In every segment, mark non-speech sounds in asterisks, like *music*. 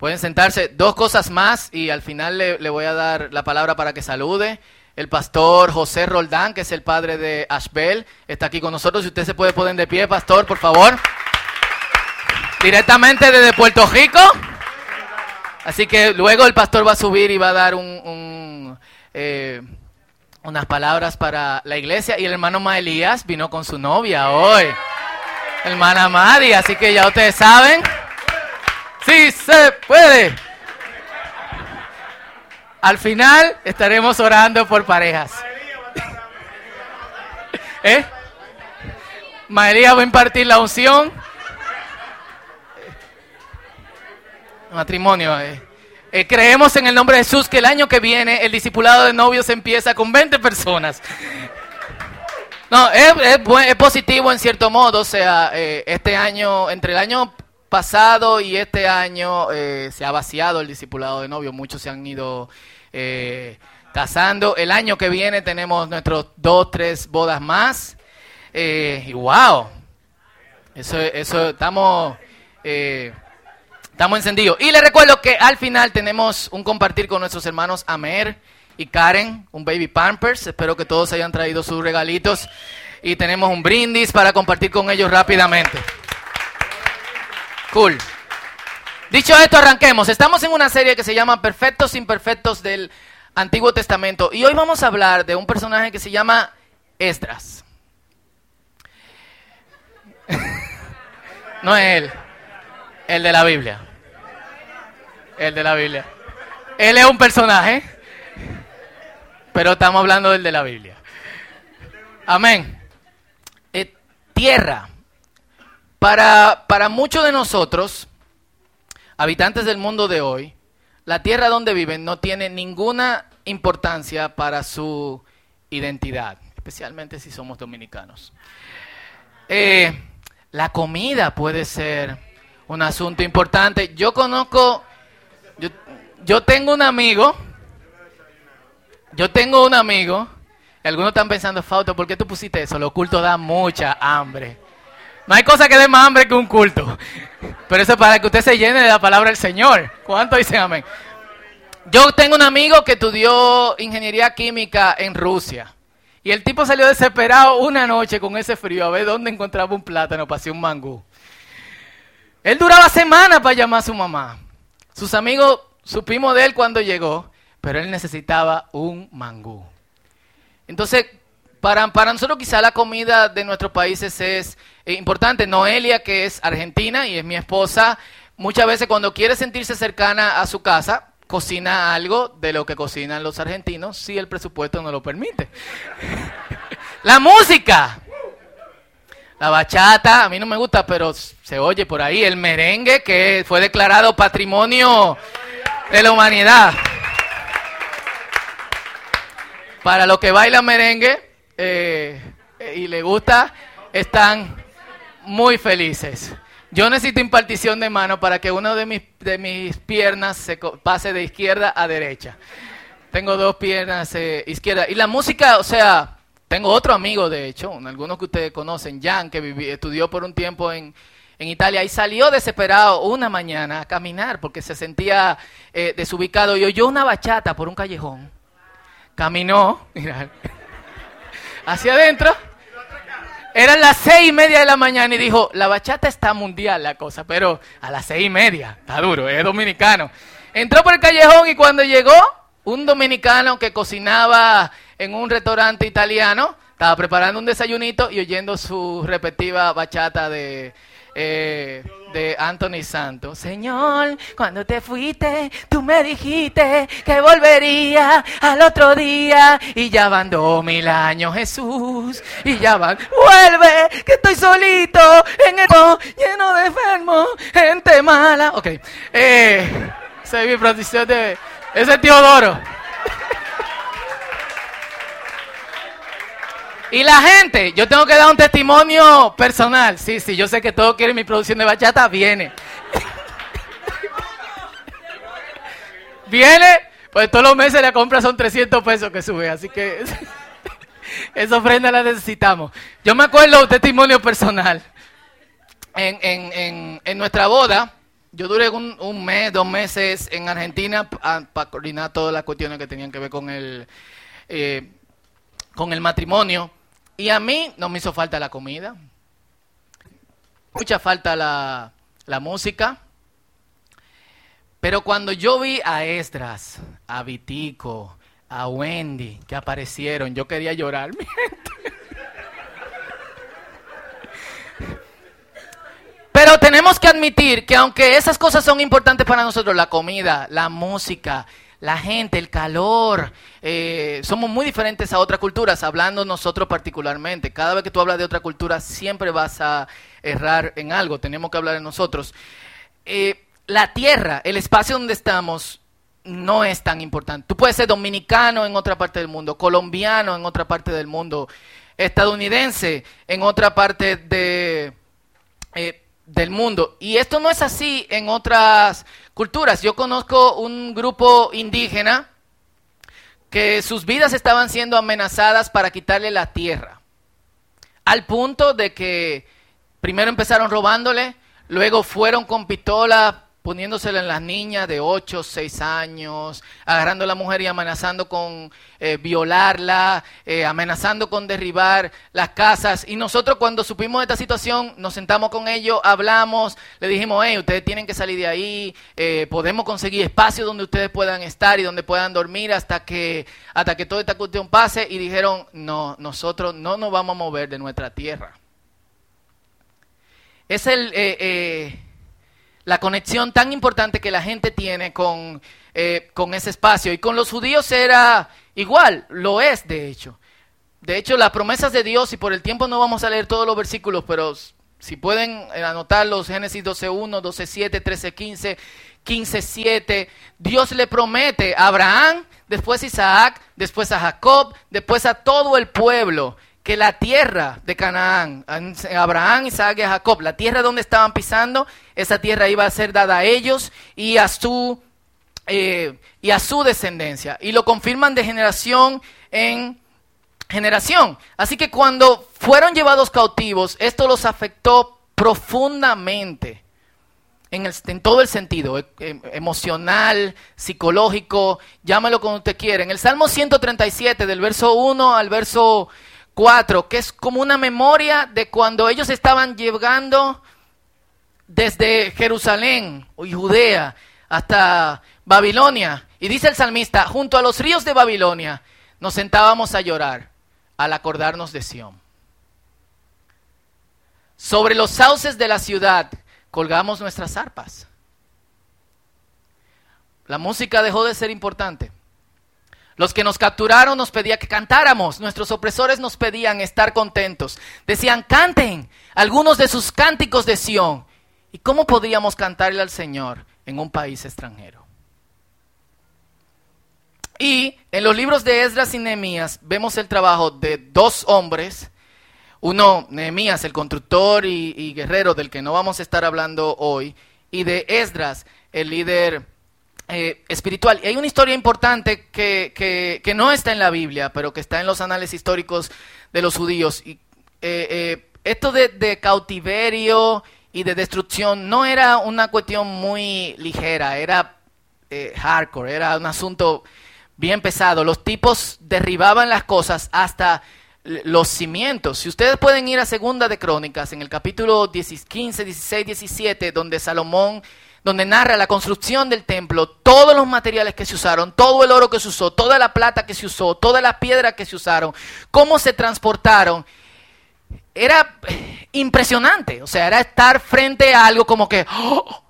Pueden sentarse. Dos cosas más y al final le, le, voy a dar la palabra para que salude. El pastor José Roldán, que es el padre de Ashbel, está aquí con nosotros. Si usted se puede poner de pie, pastor, por favor. Directamente desde Puerto Rico. Así que luego el pastor va a subir y va a dar un, eh, unas palabras para la iglesia. Y el hermano Maelías vino con su novia hoy. Hermana Madi, así que ya ustedes saben. Sí se puede. Al final estaremos orando por parejas. ¿Eh? María va a impartir la unción. Matrimonio. Eh. Eh, creemos en el nombre de Jesús que el año que viene el discipulado de novios empieza con 20 personas. No, es, es, positivo en cierto modo. O sea, eh, este año, entre el año pasado y este año eh, se ha vaciado el discipulado de novios. Muchos se han ido eh, casando. El año que viene tenemos nuestros dos, tres bodas más. Eh, y wow, eso, eso estamos, estamos encendidos. Y les recuerdo que al final tenemos un compartir con nuestros hermanos Amer y Karen, un baby pampers. Espero que todos hayan traído sus regalitos. Y tenemos un brindis para compartir con ellos rápidamente. Cool. Dicho esto, arranquemos. Estamos en una serie que se llama Perfectos Imperfectos del Antiguo Testamento. Y hoy vamos a hablar de un personaje que se llama Esdras. *laughs* no es él, el de la Biblia. El de la Biblia. Él es un personaje, pero estamos hablando del de la Biblia. Amén. Eh, tierra. Para, para muchos de nosotros, habitantes del mundo de hoy, la tierra donde viven no tiene ninguna importancia para su identidad, especialmente si somos dominicanos. Eh, la comida puede ser un asunto importante. Yo conozco, yo, yo tengo un amigo, yo tengo un amigo, algunos están pensando, Fausto, ¿por qué tú pusiste eso? Lo oculto da mucha hambre. No hay cosa que dé más hambre que un culto. Pero eso es para que usted se llene de la palabra del Señor. ¿Cuánto dicen amén? Yo tengo un amigo que estudió ingeniería química en Rusia. Y el tipo salió desesperado una noche con ese frío a ver dónde encontraba un plátano para hacer un mangú. Él duraba semanas para llamar a su mamá. Sus amigos supimos de él cuando llegó, pero él necesitaba un mangú. Entonces, para, para nosotros quizá la comida de nuestros países es eh, importante. Noelia, que es argentina y es mi esposa, muchas veces cuando quiere sentirse cercana a su casa, cocina algo de lo que cocinan los argentinos, si el presupuesto no lo permite. *laughs* la música. La bachata, a mí no me gusta, pero se oye por ahí. El merengue, que fue declarado patrimonio de la humanidad. Para los que bailan merengue eh, y le gusta, están muy felices. Yo necesito impartición de mano para que una de mis, de mis piernas se pase de izquierda a derecha. Tengo dos piernas eh, izquierda. Y la música, o sea, tengo otro amigo, de hecho, algunos que ustedes conocen, Jan, que estudió por un tiempo en, en, Italia y salió desesperado una mañana a caminar porque se sentía eh, desubicado y oyó una bachata por un callejón. Caminó, *laughs* mira, hacia adentro eran las seis y media de la mañana y dijo, la bachata está mundial la cosa, pero a las seis y media, está duro, es dominicano. Entró por el callejón y cuando llegó, un dominicano que cocinaba en un restaurante italiano, estaba preparando un desayunito y oyendo su respectiva bachata de eh, de Anthony Santos. Señor, cuando te fuiste, tú me dijiste que volvería al otro día. Y ya van dos mil años, Jesús. Y ya van, vuelve, que estoy solito en el lleno de enfermos, gente mala. Ok, eh, es mi de. Ese es Teodoro. Y la gente, yo tengo que dar un testimonio personal. Sí, sí, yo sé que todos quieren mi producción de bachata, viene. *laughs* viene, pues todos los meses la compra son 300 pesos que sube, así que *laughs* esa ofrenda la necesitamos. Yo me acuerdo un testimonio personal. En, en, en, en nuestra boda, yo duré un, mes, dos meses en Argentina para coordinar todas las cuestiones que tenían que ver con el, eh, con el matrimonio. Y a mí no me hizo falta la comida, mucha falta la, la música. Pero cuando yo vi a Estras, a Vitico, a Wendy que aparecieron, yo quería llorar. *laughs* Pero tenemos que admitir que aunque esas cosas son importantes para nosotros, la comida, la música, la gente, el calor, eh, somos muy diferentes a otras culturas, hablando nosotros particularmente. Cada vez que tú hablas de otra cultura, siempre vas a errar en algo, tenemos que hablar de nosotros. Eh, la tierra, el espacio donde estamos, no es tan importante. Tú puedes ser dominicano en otra parte del mundo, colombiano en otra parte del mundo, estadounidense en otra parte de... Eh, del mundo. Y esto no es así en otras culturas. Yo conozco un grupo indígena que sus vidas estaban siendo amenazadas para quitarle la tierra. Al punto de que primero empezaron robándole, luego fueron con pistola poniéndosela en las niñas de 8, 6 años, agarrando a la mujer y amenazando con eh, violarla, eh, amenazando con derribar las casas. Y nosotros cuando supimos de esta situación, nos sentamos con ellos, hablamos, le dijimos, hey, ustedes tienen que salir de ahí, eh, podemos conseguir espacio donde ustedes puedan estar y donde puedan dormir hasta que, hasta que toda esta cuestión pase. Y dijeron, no, nosotros no nos vamos a mover de nuestra tierra. Es el la conexión tan importante que la gente tiene con, eh, con ese espacio. Y con los judíos era igual, lo es de hecho. De hecho, las promesas de Dios, y por el tiempo no vamos a leer todos los versículos, pero si pueden eh, anotarlos, Génesis 12.1, 12.7, 13.15, 15.7, Dios le promete a Abraham, después a Isaac, después a Jacob, después a todo el pueblo que la tierra de Canaán, Abraham, Isaac y Jacob, la tierra donde estaban pisando, esa tierra iba a ser dada a ellos y a su, eh, y a su descendencia. Y lo confirman de generación en generación. Así que cuando fueron llevados cautivos, esto los afectó profundamente. En, en, todo el sentido, e, e, emocional, psicológico, llámalo como usted quiera. En el Salmo 137, del verso 1 al verso 4, que es como una memoria de cuando ellos estaban llegando desde Jerusalén y Judea hasta Babilonia. Y dice el salmista, junto a los ríos de Babilonia nos sentábamos a llorar al acordarnos de Sión. Sobre los sauces de la ciudad colgamos nuestras arpas. La música dejó de ser importante. Los que nos capturaron nos pedían que cantáramos, nuestros opresores nos pedían estar contentos. Decían, canten algunos de sus cánticos de Sión. ¿Y cómo podríamos cantarle al Señor en un país extranjero? Y en los libros de Esdras y Nehemías vemos el trabajo de dos hombres, uno, Nehemías, el constructor y, y guerrero del que no vamos a estar hablando hoy, y de Esdras, el líder eh, espiritual. Y hay una historia importante que, no está en la Biblia, pero que está en los anales históricos de los judíos. Y, eh, eh, esto de, cautiverio y de destrucción no era una cuestión muy ligera, era hardcore, era un asunto bien pesado. Los tipos derribaban las cosas hasta los cimientos. Si ustedes pueden ir a Segunda de Crónicas, en el capítulo 15, 16, 17, donde Salomón donde narra la construcción del templo, todos los materiales que se usaron, todo el oro que se usó, toda la plata que se usó, toda la piedra que se usaron, cómo se transportaron. Era impresionante, o sea, era estar frente a algo como que, ¡oh!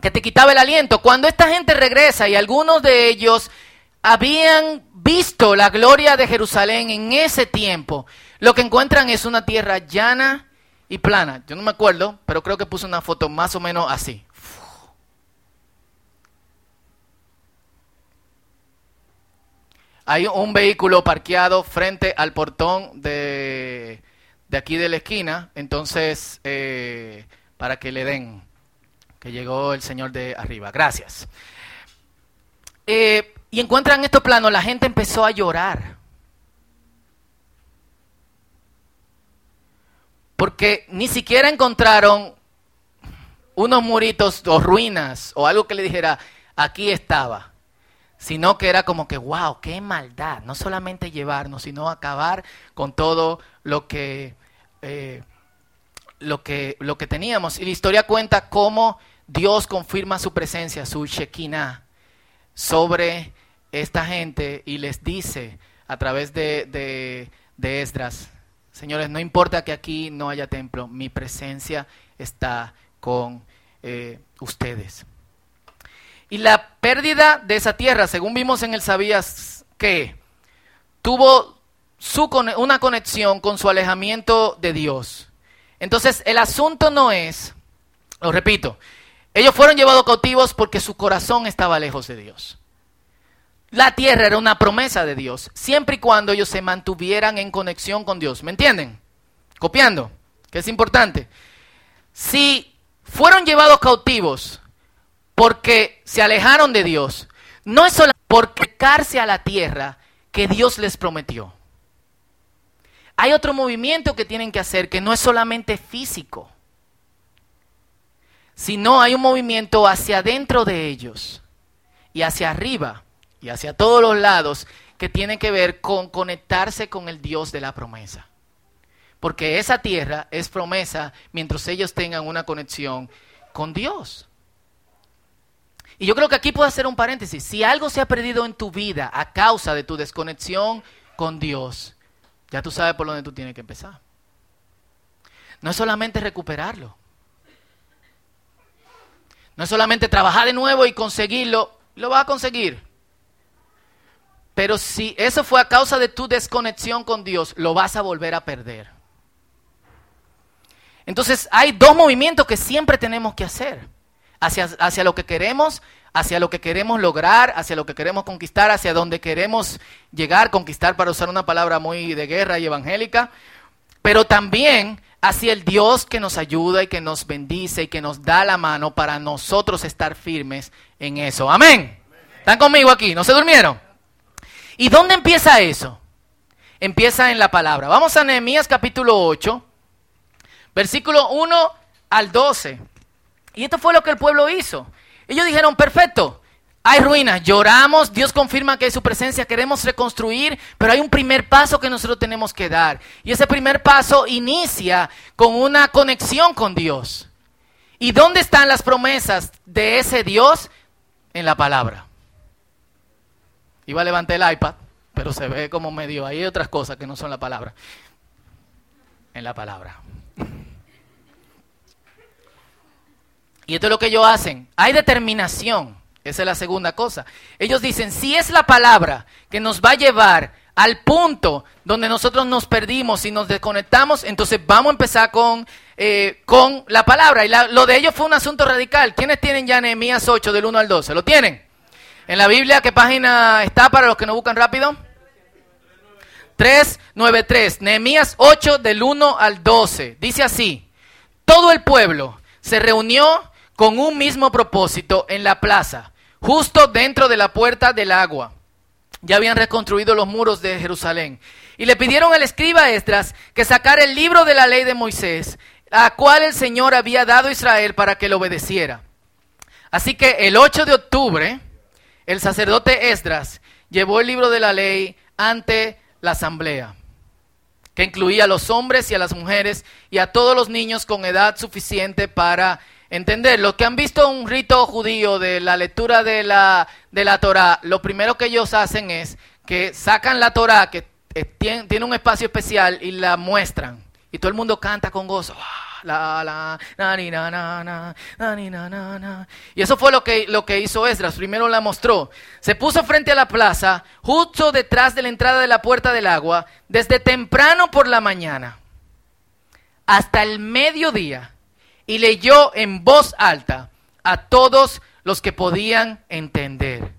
que te quitaba el aliento. Cuando esta gente regresa y algunos de ellos habían visto la gloria de Jerusalén en ese tiempo, lo que encuentran es una tierra llana, y plana. Yo no me acuerdo, pero creo que puse una foto más o menos así. Hay un vehículo parqueado frente al portón de, de aquí de la esquina, entonces, eh, para que le den, que llegó el señor de arriba. Gracias. Eh, y encuentran estos planos, la gente empezó a llorar. Porque ni siquiera encontraron unos muritos o ruinas o algo que le dijera, aquí estaba, sino que era como que, wow, qué maldad, no solamente llevarnos, sino acabar con todo lo que, eh, lo que, lo que teníamos. Y la historia cuenta cómo Dios confirma su presencia, su Shekinah, sobre esta gente y les dice a través de, de, de Esdras, señores, no importa que aquí no haya templo, mi presencia está con eh, ustedes. Y la pérdida de esa tierra, según vimos en el Sabías, que tuvo su, una conexión con su alejamiento de Dios. Entonces, el asunto no es, lo repito, ellos fueron llevados cautivos porque su corazón estaba lejos de Dios. La tierra era una promesa de Dios, siempre y cuando ellos se mantuvieran en conexión con Dios. ¿Me entienden? Copiando, que es importante. Si fueron llevados cautivos porque se alejaron de Dios, no es solo por a la tierra que Dios les prometió. Hay otro movimiento que tienen que hacer que no es solamente físico, sino hay un movimiento hacia adentro de ellos y hacia arriba y hacia todos los lados que tiene que ver con conectarse con el Dios de la promesa. Porque esa tierra es promesa mientras ellos tengan una conexión con Dios. Y yo creo que aquí puedo hacer un paréntesis. Si algo se ha perdido en tu vida a causa de tu desconexión con Dios, ya tú sabes por dónde tú tienes que empezar. No es solamente recuperarlo. No es solamente trabajar de nuevo y conseguirlo. Lo vas a conseguir. Pero si eso fue a causa de tu desconexión con Dios, lo vas a volver a perder. Entonces hay dos movimientos que siempre tenemos que hacer. Hacia, hacia, lo que queremos, hacia lo que queremos lograr, hacia lo que queremos conquistar, hacia donde queremos llegar, conquistar para usar una palabra muy de guerra y evangélica, pero también hacia el Dios que nos ayuda y que nos bendice y que nos da la mano para nosotros estar firmes en eso. Amén. ¿Están conmigo aquí? ¿No se durmieron? ¿Y dónde empieza eso? Empieza en la palabra. Vamos a Nehemías capítulo 8. Versículo 1 al 12. Y esto fue lo que el pueblo hizo. Ellos dijeron, perfecto, hay ruinas, lloramos, Dios confirma que hay su presencia, queremos reconstruir, pero hay un primer paso que nosotros tenemos que dar. Y ese primer paso inicia con una conexión con Dios. ¿Y dónde están las promesas de ese Dios? En la palabra. Iba a levantar el iPad, pero se ve como medio. Hay otras cosas que no son la palabra. En la palabra. Y esto es lo que ellos hacen. Hay determinación. Esa es la segunda cosa. Ellos dicen, si es la palabra que nos va a llevar al punto donde nosotros nos perdimos y nos desconectamos, entonces vamos a empezar con, eh, con la palabra. Y lo de ellos fue un asunto radical. ¿Quiénes tienen ya Nehemías 8 del 1 al 12? ¿Lo tienen? En la Biblia, ¿qué página está para los que no buscan rápido? 393. Nehemías 8 del 1 al 12. Dice así, todo el pueblo se reunió con un mismo propósito en la plaza, justo dentro de la puerta del agua. Ya habían reconstruido los muros de Jerusalén. Y le pidieron al escriba Esdras que sacara el libro de la ley de Moisés, a cual el Señor había dado a Israel para que lo obedeciera. Así que el 8 de octubre, el sacerdote Esdras llevó el libro de la ley ante la asamblea, que incluía a los hombres y a las mujeres y a todos los niños con edad suficiente para entender. Los que han visto un rito judío de la lectura de la, de la Torah, lo primero que ellos hacen es que sacan la Torah, que eh, tiene, un espacio especial, y la muestran. Y todo el mundo canta con gozo. Y eso fue lo que, lo que hizo Esdras. Primero la mostró. Se puso frente a la plaza, justo detrás de la entrada de la puerta del agua, desde temprano por la mañana hasta el mediodía y leyó en voz alta a todos los que podían entender.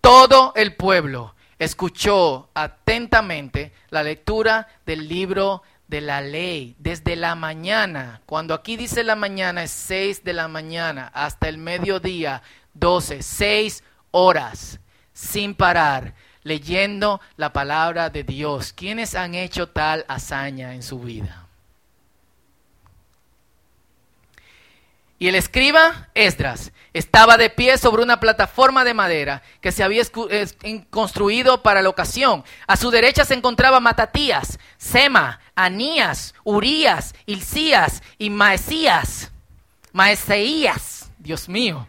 Todo el pueblo escuchó atentamente la lectura del libro de la ley desde la mañana. Cuando aquí dice la mañana es seis de la mañana hasta el mediodía, doce, seis horas sin parar leyendo la palabra de Dios. ¿Quiénes han hecho tal hazaña en su vida? Y el escriba, Esdras, estaba de pie sobre una plataforma de madera que se había construido para la ocasión. A su derecha se encontraba Matatías, Sema, Anías, Urías, Ilcías y Maesías. Maeseías, Dios mío.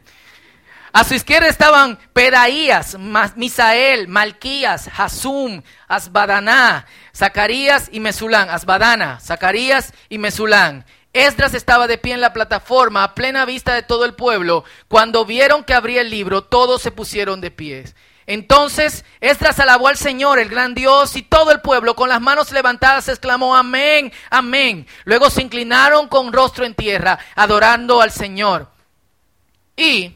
A su izquierda estaban Pedaías, Misael, Malquías, Hasum, Asbadaná, Zacarías y Mesulán. Asbadana, Zacarías y Mesulán. Esdras estaba de pie en la plataforma a plena vista de todo el pueblo. Cuando vieron que abría el libro, todos se pusieron de pies. Entonces Esdras alabó al Señor, el gran Dios, y todo el pueblo con las manos levantadas exclamó, amén, amén. Luego se inclinaron con rostro en tierra, adorando al Señor. Y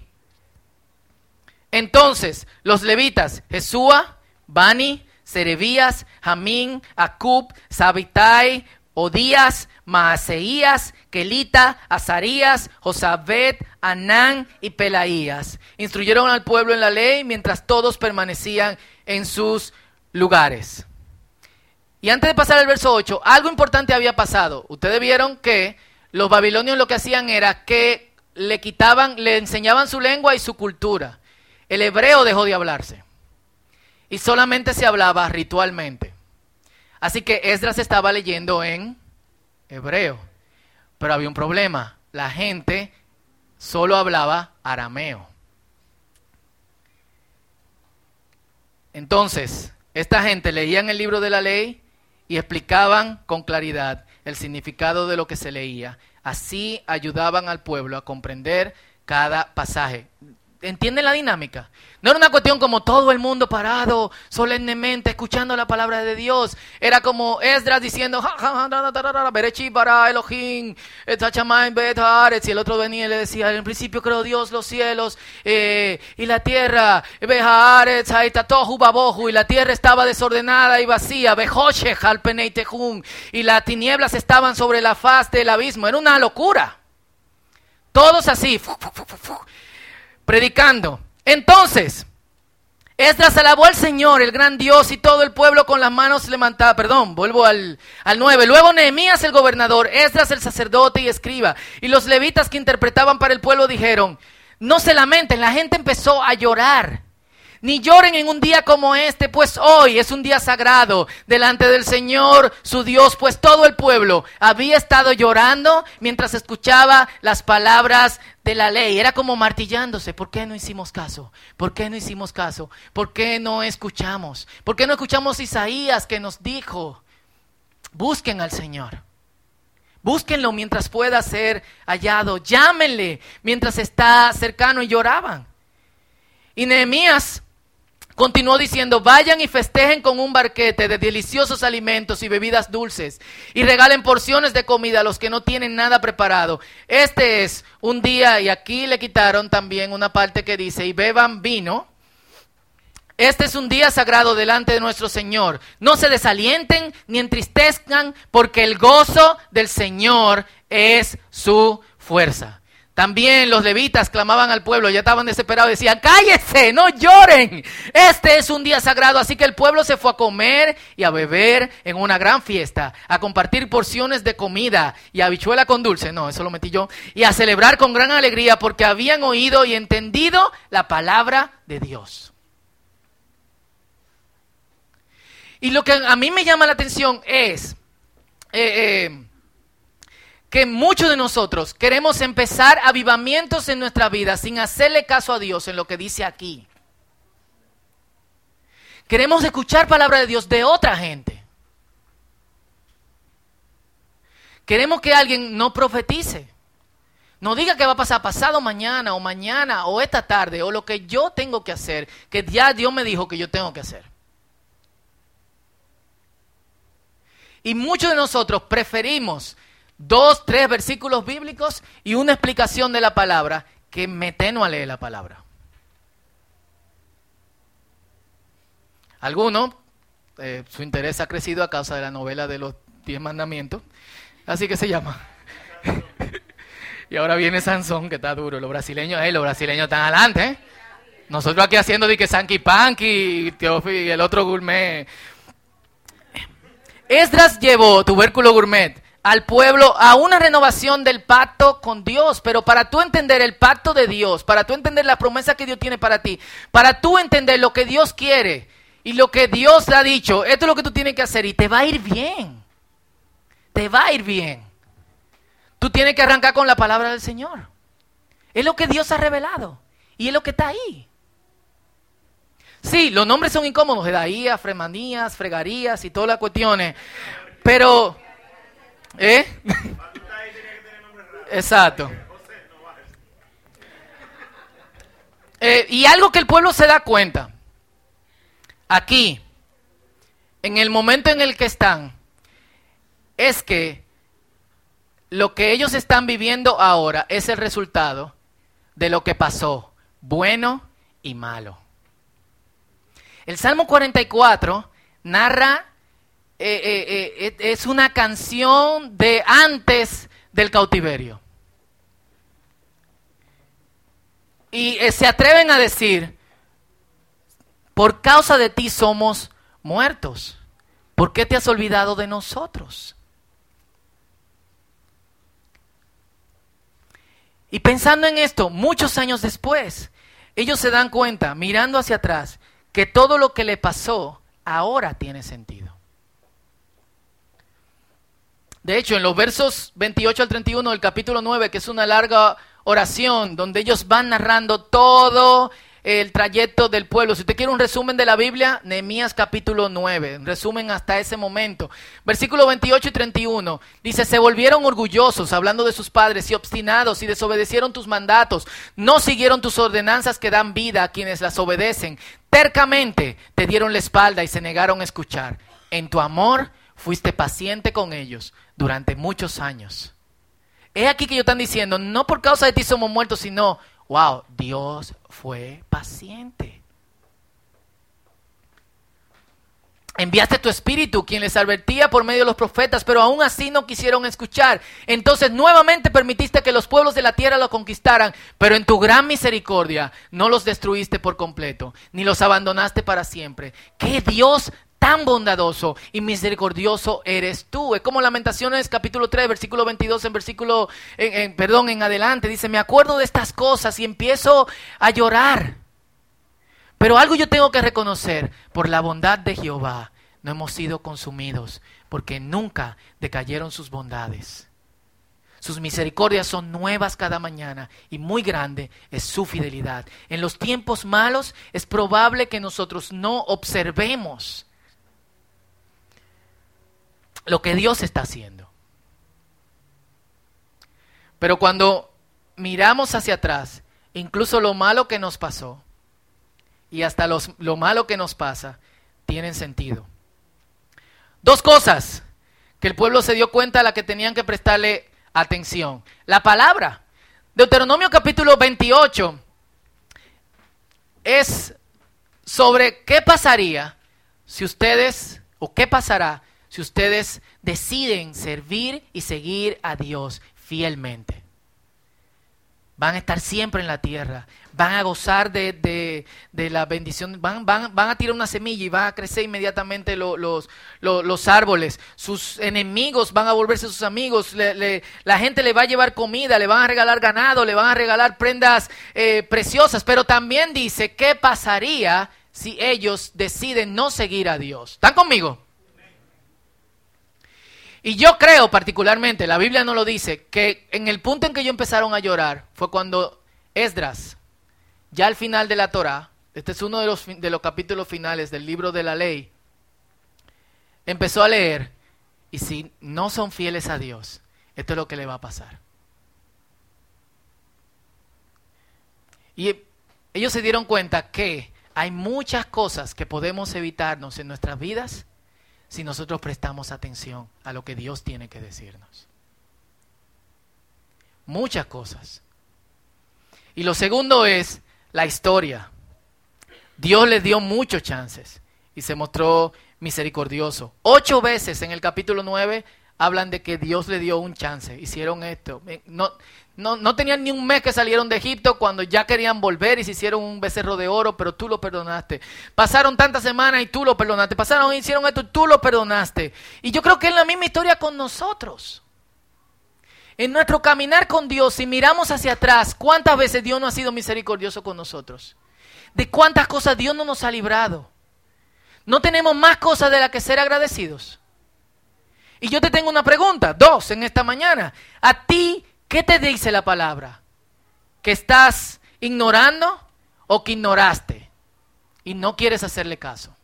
entonces, los levitas, Jesúa, Bani, Serebías, Jamín, Acub, Sabitai, Odías, Maaseías, Kelita, Azarías, Josabet, Anán y Pelaías. Instruyeron al pueblo en la ley mientras todos permanecían en sus lugares. Y antes de pasar al verso 8, algo importante había pasado. Ustedes vieron que los babilonios lo que hacían era que le quitaban, le enseñaban su lengua y su cultura el hebreo dejó de hablarse. Y solamente se hablaba ritualmente. Así que Esdras estaba leyendo en hebreo. Pero había un problema. La gente solo hablaba arameo. Entonces, esta gente leían el libro de la ley y explicaban con claridad el significado de lo que se leía. Así ayudaban al pueblo a comprender cada pasaje. ¿Entienden la dinámica? No era una cuestión como todo el mundo parado solemnemente escuchando la palabra de Dios. Era como Esdras diciendo, para Elohim, y el otro venía y le decía, en principio creó Dios los cielos eh, y la tierra, y la tierra estaba desordenada y vacía, y las tinieblas estaban sobre la faz del abismo. Era una locura. Todos así predicando. Entonces, Esdras alabó al Señor, el gran Dios, y todo el pueblo con las manos levantadas. Perdón, vuelvo al, al 9. Luego Nehemías el gobernador, Esdras el sacerdote y escriba, y los levitas que interpretaban para el pueblo dijeron, no se lamenten, la gente empezó a llorar. Ni lloren en un día como este, pues hoy es un día sagrado delante del Señor, su Dios, pues todo el pueblo había estado llorando mientras escuchaba las palabras de la ley. Era como martillándose. ¿Por qué no hicimos caso? ¿Por qué no hicimos caso? ¿Por qué no escuchamos? ¿Por qué no escuchamos Isaías que nos dijo, busquen al Señor? Búsquenlo mientras pueda ser hallado. Llámenle mientras está cercano y lloraban. Y Nehemías Continuó diciendo, vayan y festejen con un barquete de deliciosos alimentos y bebidas dulces y regalen porciones de comida a los que no tienen nada preparado. Este es un día, y aquí le quitaron también una parte que dice, y beban vino. Este es un día sagrado delante de nuestro Señor. No se desalienten ni entristezcan porque el gozo del Señor es su fuerza. También los levitas clamaban al pueblo, ya estaban desesperados, decían, cállese, no lloren. Este es un día sagrado, así que el pueblo se fue a comer y a beber en una gran fiesta, a compartir porciones de comida y habichuela con dulce, no, eso lo metí yo, y a celebrar con gran alegría porque habían oído y entendido la palabra de Dios. Y lo que a mí me llama la atención es... Eh, eh, que muchos de nosotros queremos empezar avivamientos en nuestra vida sin hacerle caso a Dios en lo que dice aquí. Queremos escuchar palabra de Dios de otra gente. Queremos que alguien no profetice. No diga que va a pasar pasado mañana o mañana o esta tarde o lo que yo tengo que hacer, que ya Dios me dijo que yo tengo que hacer. Y muchos de nosotros preferimos dos, tres versículos bíblicos y una explicación de la palabra que meteno a leer la palabra. Algunos, eh, su interés ha crecido a causa de la novela de los diez mandamientos, así que se llama. *laughs* y ahora viene Sansón, que está duro. Los brasileños, eh, los brasileños están adelante. Eh. Nosotros aquí haciendo de que Sanky Panky y el otro gourmet. Esdras llevó tubérculo gourmet al pueblo a una renovación del pacto con Dios. Pero para tú entender el pacto de Dios, para tú entender la promesa que Dios tiene para ti, para tú entender lo que Dios quiere y lo que Dios ha dicho, esto es lo que tú tienes que hacer y te va a ir bien. Te va a ir bien. Tú tienes que arrancar con la palabra del Señor. Es lo que Dios ha revelado y es lo que está ahí. Sí, los nombres son incómodos, Edaías, Fremanías, Fregarías y todas las cuestiones, pero ¿Eh? Exacto. Eh, y algo que el pueblo se da cuenta, aquí, en el momento en el que están, es que lo que ellos están viviendo ahora es el resultado de lo que pasó, bueno y malo. El Salmo 44 narra eh, eh, eh, es una canción de antes del cautiverio. Y se atreven a decir, por causa de ti somos muertos. ¿Por qué te has olvidado de nosotros? Y pensando en esto, muchos años después, ellos se dan cuenta, mirando hacia atrás, que todo lo que le pasó ahora tiene sentido. De hecho, en los versos 28 al 31 del capítulo 9, que es una larga oración, donde ellos van narrando todo el trayecto del pueblo. Si usted quiere un resumen de la Biblia, Nehemías capítulo 9, resumen hasta ese momento. Versículo 28 y 31 dice, se volvieron orgullosos, hablando de sus padres, y obstinados, y desobedecieron tus mandatos, no siguieron tus ordenanzas que dan vida a quienes las obedecen. Tercamente te dieron la espalda y se negaron a escuchar. En tu amor fuiste paciente con ellos durante muchos años. Es aquí que ellos están diciendo, no por causa de ti somos muertos, sino, wow, Dios fue paciente. Enviaste tu espíritu, quien les advertía por medio de los profetas, pero aún así no quisieron escuchar. Entonces nuevamente permitiste que los pueblos de la tierra lo conquistaran, pero en tu gran misericordia no los destruiste por completo, ni los abandonaste para siempre. ¡Qué Dios tan bondadoso y misericordioso eres tú. Es como Lamentaciones capítulo 3, versículo 22, en versículo, perdón, en adelante. Dice, me acuerdo de estas cosas y empiezo a llorar. Pero algo yo tengo que reconocer, por la bondad de Jehová no hemos sido consumidos, porque nunca decayeron sus bondades. Sus misericordias son nuevas cada mañana y muy grande es su fidelidad. En los tiempos malos es probable que nosotros no observemos lo que Dios está haciendo. Pero cuando miramos hacia atrás, incluso lo malo que nos pasó y hasta lo malo que nos pasa, tienen sentido. Dos cosas que el pueblo se dio cuenta a la que tenían que prestarle atención. La palabra. Deuteronomio capítulo 28 es sobre qué pasaría si ustedes, o qué pasará si ustedes deciden servir y seguir a Dios fielmente. Van a estar siempre en la tierra, van a gozar de, la bendición, van, van, van, a tirar una semilla y van a crecer inmediatamente los, los, árboles. Sus enemigos van a volverse sus amigos, la gente le va a llevar comida, le van a regalar ganado, le van a regalar prendas eh, preciosas, pero también dice, ¿qué pasaría si ellos deciden no seguir a Dios? ¿Están conmigo? Y yo creo particularmente, la Biblia no lo dice, que en el punto en que ellos empezaron a llorar fue cuando Esdras, ya al final de la Torah, este es uno de los, de los capítulos finales del libro de la ley, empezó a leer, y si no son fieles a Dios, esto es lo que le va a pasar. Y ellos se dieron cuenta que hay muchas cosas que podemos evitarnos en nuestras vidas si nosotros prestamos atención a lo que Dios tiene que decirnos. Muchas cosas. Y lo segundo es la historia. Dios les dio muchos chances y se mostró misericordioso. Ocho veces en el capítulo 9 hablan de que Dios le dio un chance. Hicieron esto. No, no, no, tenían ni un mes que salieron de Egipto cuando ya querían volver y se hicieron un becerro de oro, pero tú lo perdonaste. Pasaron tantas semanas y tú lo perdonaste. Pasaron y hicieron esto y tú lo perdonaste. Y yo creo que es la misma historia con nosotros. en nuestro caminar con Dios, si miramos hacia atrás, ¿cuántas veces Dios no ha sido misericordioso con nosotros? ¿De cuántas cosas Dios no nos ha librado? ¿No tenemos más cosas de las que ser agradecidos? Y yo te tengo una pregunta, dos en esta mañana. ¿A ti qué te dice la palabra? ¿Que estás ignorando o que ignoraste y no quieres hacerle caso?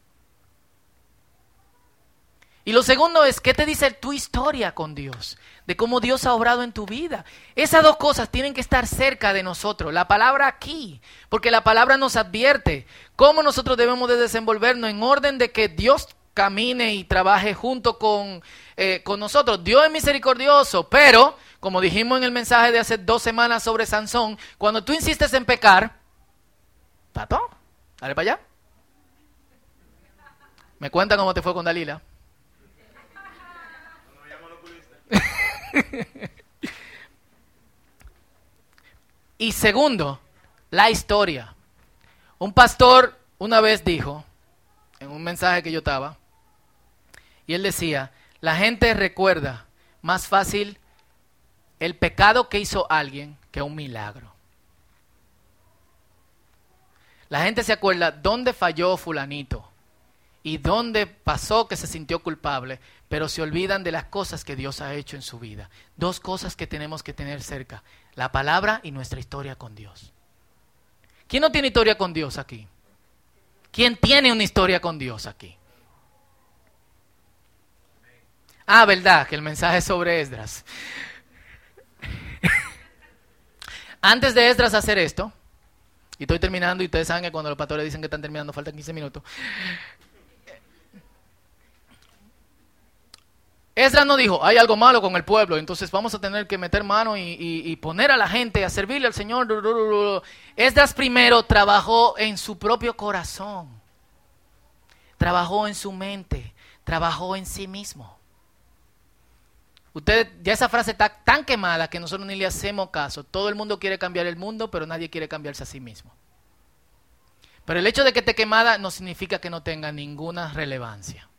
Y lo segundo es, ¿qué te dice tu historia con Dios? De cómo Dios ha obrado en tu vida. Esas dos cosas tienen que estar cerca de nosotros. La palabra aquí, porque la palabra nos advierte cómo nosotros debemos de desenvolvernos en orden de que Dios camine y trabaje junto con, eh, con nosotros. Dios es misericordioso, pero, como dijimos en el mensaje de hace dos semanas sobre Sansón, cuando tú insistes en pecar, pato, dale para allá. Me cuenta cómo te fue con Dalila. *laughs* y segundo, la historia. Un pastor una vez dijo, en un mensaje que yo estaba, y él decía, la gente recuerda más fácil el pecado que hizo alguien que un milagro. La gente se acuerda dónde falló fulanito y dónde pasó que se sintió culpable, pero se olvidan de las cosas que Dios ha hecho en su vida. Dos cosas que tenemos que tener cerca, la palabra y nuestra historia con Dios. ¿Quién no tiene historia con Dios aquí? ¿Quién tiene una historia con Dios aquí? Ah, verdad, que el mensaje es sobre Esdras. Antes de Esdras hacer esto, y estoy terminando, y ustedes saben que cuando los pastores dicen que están terminando, faltan 15 minutos. Esdras no dijo, hay algo malo con el pueblo, entonces vamos a tener que meter mano y, poner a la gente a servirle al Señor. Esdras primero trabajó en su propio corazón, trabajó en su mente, trabajó en sí mismo. Usted, ya esa frase está tan quemada que nosotros ni le hacemos caso. Todo el mundo quiere cambiar el mundo, pero nadie quiere cambiarse a sí mismo. Pero el hecho de que esté quemada no significa que no tenga ninguna relevancia.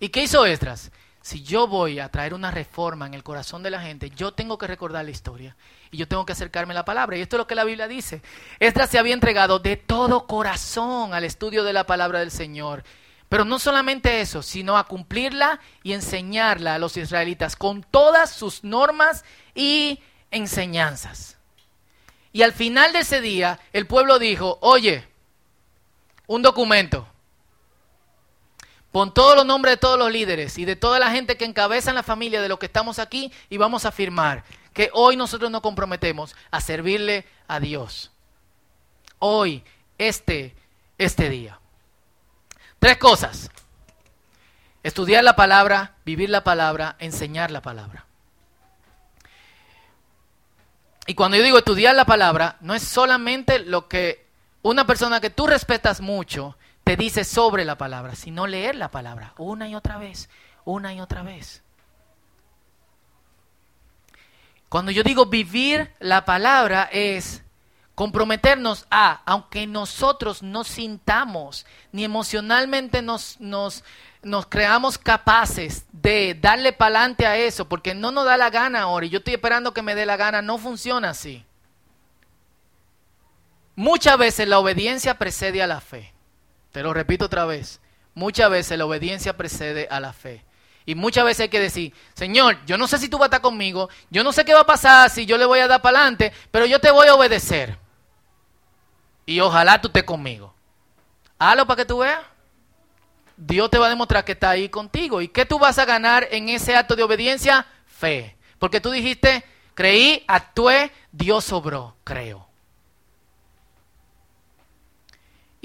¿Y qué hizo Esdras? Si yo voy a traer una reforma en el corazón de la gente, yo tengo que recordar la historia y yo tengo que acercarme a la palabra. Y esto es lo que la Biblia dice. Esdras se había entregado de todo corazón al estudio de la palabra del Señor. Pero no solamente eso, sino a cumplirla y enseñarla a los israelitas con todas sus normas y enseñanzas. Y al final de ese día, el pueblo dijo, oye, un documento, Pon todos los nombres de todos los líderes y de toda la gente que encabeza en la familia de los que estamos aquí y vamos a afirmar que hoy nosotros nos comprometemos a servirle a Dios. Hoy, este, este día. Tres cosas. Estudiar la palabra, vivir la palabra, enseñar la palabra. Y cuando yo digo estudiar la palabra, no es solamente lo que una persona que tú respetas mucho te dice sobre la palabra, sino leer la palabra una y otra vez, una y otra vez. Cuando yo digo vivir la palabra es comprometernos a, aunque nosotros no sintamos ni emocionalmente nos, nos, nos creamos capaces de darle pa'lante a eso, porque no nos da la gana ahora y yo estoy esperando que me dé la gana, no funciona así. Muchas veces la obediencia precede a la fe. Te lo repito otra vez. Muchas veces la obediencia precede a la fe. Y muchas veces hay que decir, Señor, yo no sé si tú vas a estar conmigo, yo no sé qué va a pasar si yo le voy a dar para adelante, pero yo te voy a obedecer. Y ojalá tú estés conmigo. Hazlo para que tú veas. Dios te va a demostrar que está ahí contigo. ¿Y qué tú vas a ganar en ese acto de obediencia? Fe. Porque tú dijiste, creí, actué, Dios sobró, creo.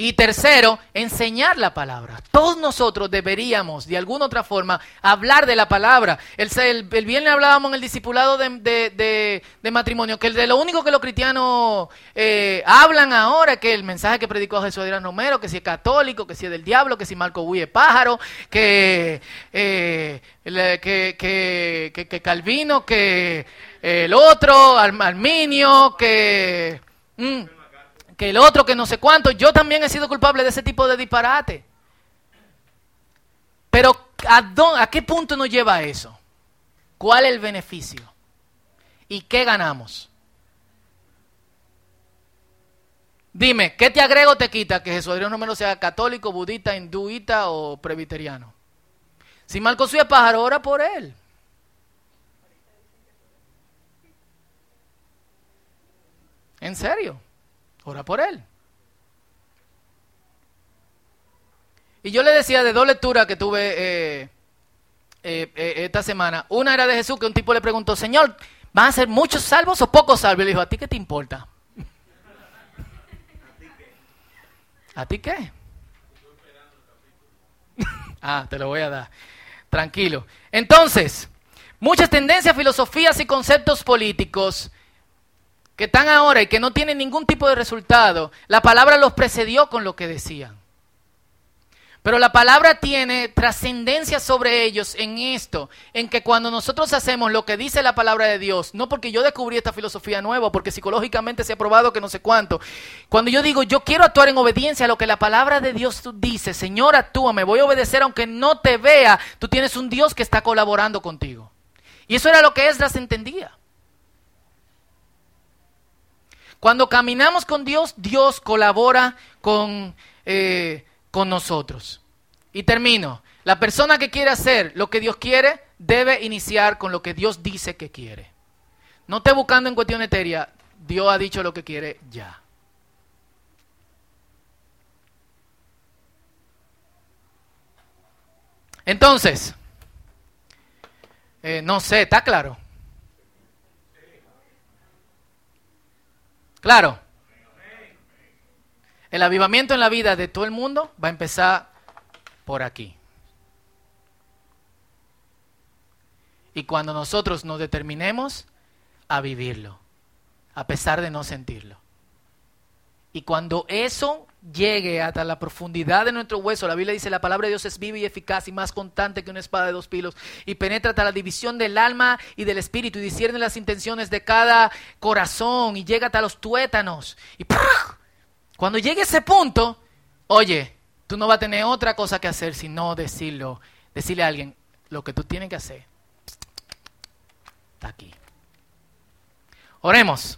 Y tercero, enseñar la palabra. Todos nosotros deberíamos, de alguna otra forma, hablar de la palabra. El, el, viernes hablábamos en el discipulado de, matrimonio, que de lo único que los cristianos eh, hablan ahora, que el mensaje que predicó Jesús Adrián Romero, que si es católico, que si es del diablo, que si Marco Buye pájaro, que, eh, que, que, Calvino, que el otro, Arminio, que... Mm, que el otro, que no sé cuánto. Yo también he sido culpable de ese tipo de disparate. Pero ¿a, ¿a qué punto nos lleva eso? ¿Cuál es el beneficio? ¿Y qué ganamos? Dime, ¿qué te agrego o te quita que Jesús Adrián Romero sea católico, budista, hinduita o presbiteriano? Si Marco es pájaro, ora por él. ¿En serio? Ora por él. Y yo le decía de dos lecturas que tuve eh, eh, eh, esta semana. Una era de Jesús, que un tipo le preguntó, Señor, ¿van a ser muchos salvos o pocos salvos? Y le dijo, ¿a ti qué te importa? *laughs* ¿A ti qué? *laughs* ah, te lo voy a dar. Tranquilo. Entonces, muchas tendencias, filosofías y conceptos políticos que están ahora y que no tienen ningún tipo de resultado, la palabra los precedió con lo que decían. Pero la palabra tiene trascendencia sobre ellos en esto, en que cuando nosotros hacemos lo que dice la palabra de Dios, no porque yo descubrí esta filosofía nueva, porque psicológicamente se ha probado que no sé cuánto, cuando yo digo yo quiero actuar en obediencia a lo que la palabra de Dios dice, Señor, actúa, me voy a obedecer aunque no te vea, tú tienes un Dios que está colaborando contigo. Y eso era lo que Esdras entendía. Cuando caminamos con Dios, Dios colabora con... Eh, con nosotros. Y termino. La persona que quiere hacer lo que Dios quiere debe iniciar con lo que Dios dice que quiere. No esté buscando en cuestión etérea. Dios ha dicho lo que quiere ya. Entonces, eh, no sé, ¿está claro? Claro. El avivamiento en la vida de todo el mundo va a empezar por aquí. Y cuando nosotros nos determinemos a vivirlo, a pesar de no sentirlo. Y cuando eso llegue hasta la profundidad de nuestro hueso, la Biblia dice, la palabra de Dios es viva y eficaz y más constante que una espada de dos pilos, y penetra hasta la división del alma y del espíritu, y discierne las intenciones de cada corazón, y llega hasta los tuétanos, y cuando llegue ese punto, oye, tú no vas a tener otra cosa que hacer sino decirlo, decirle a alguien, lo que tú tienes que hacer está aquí. Oremos.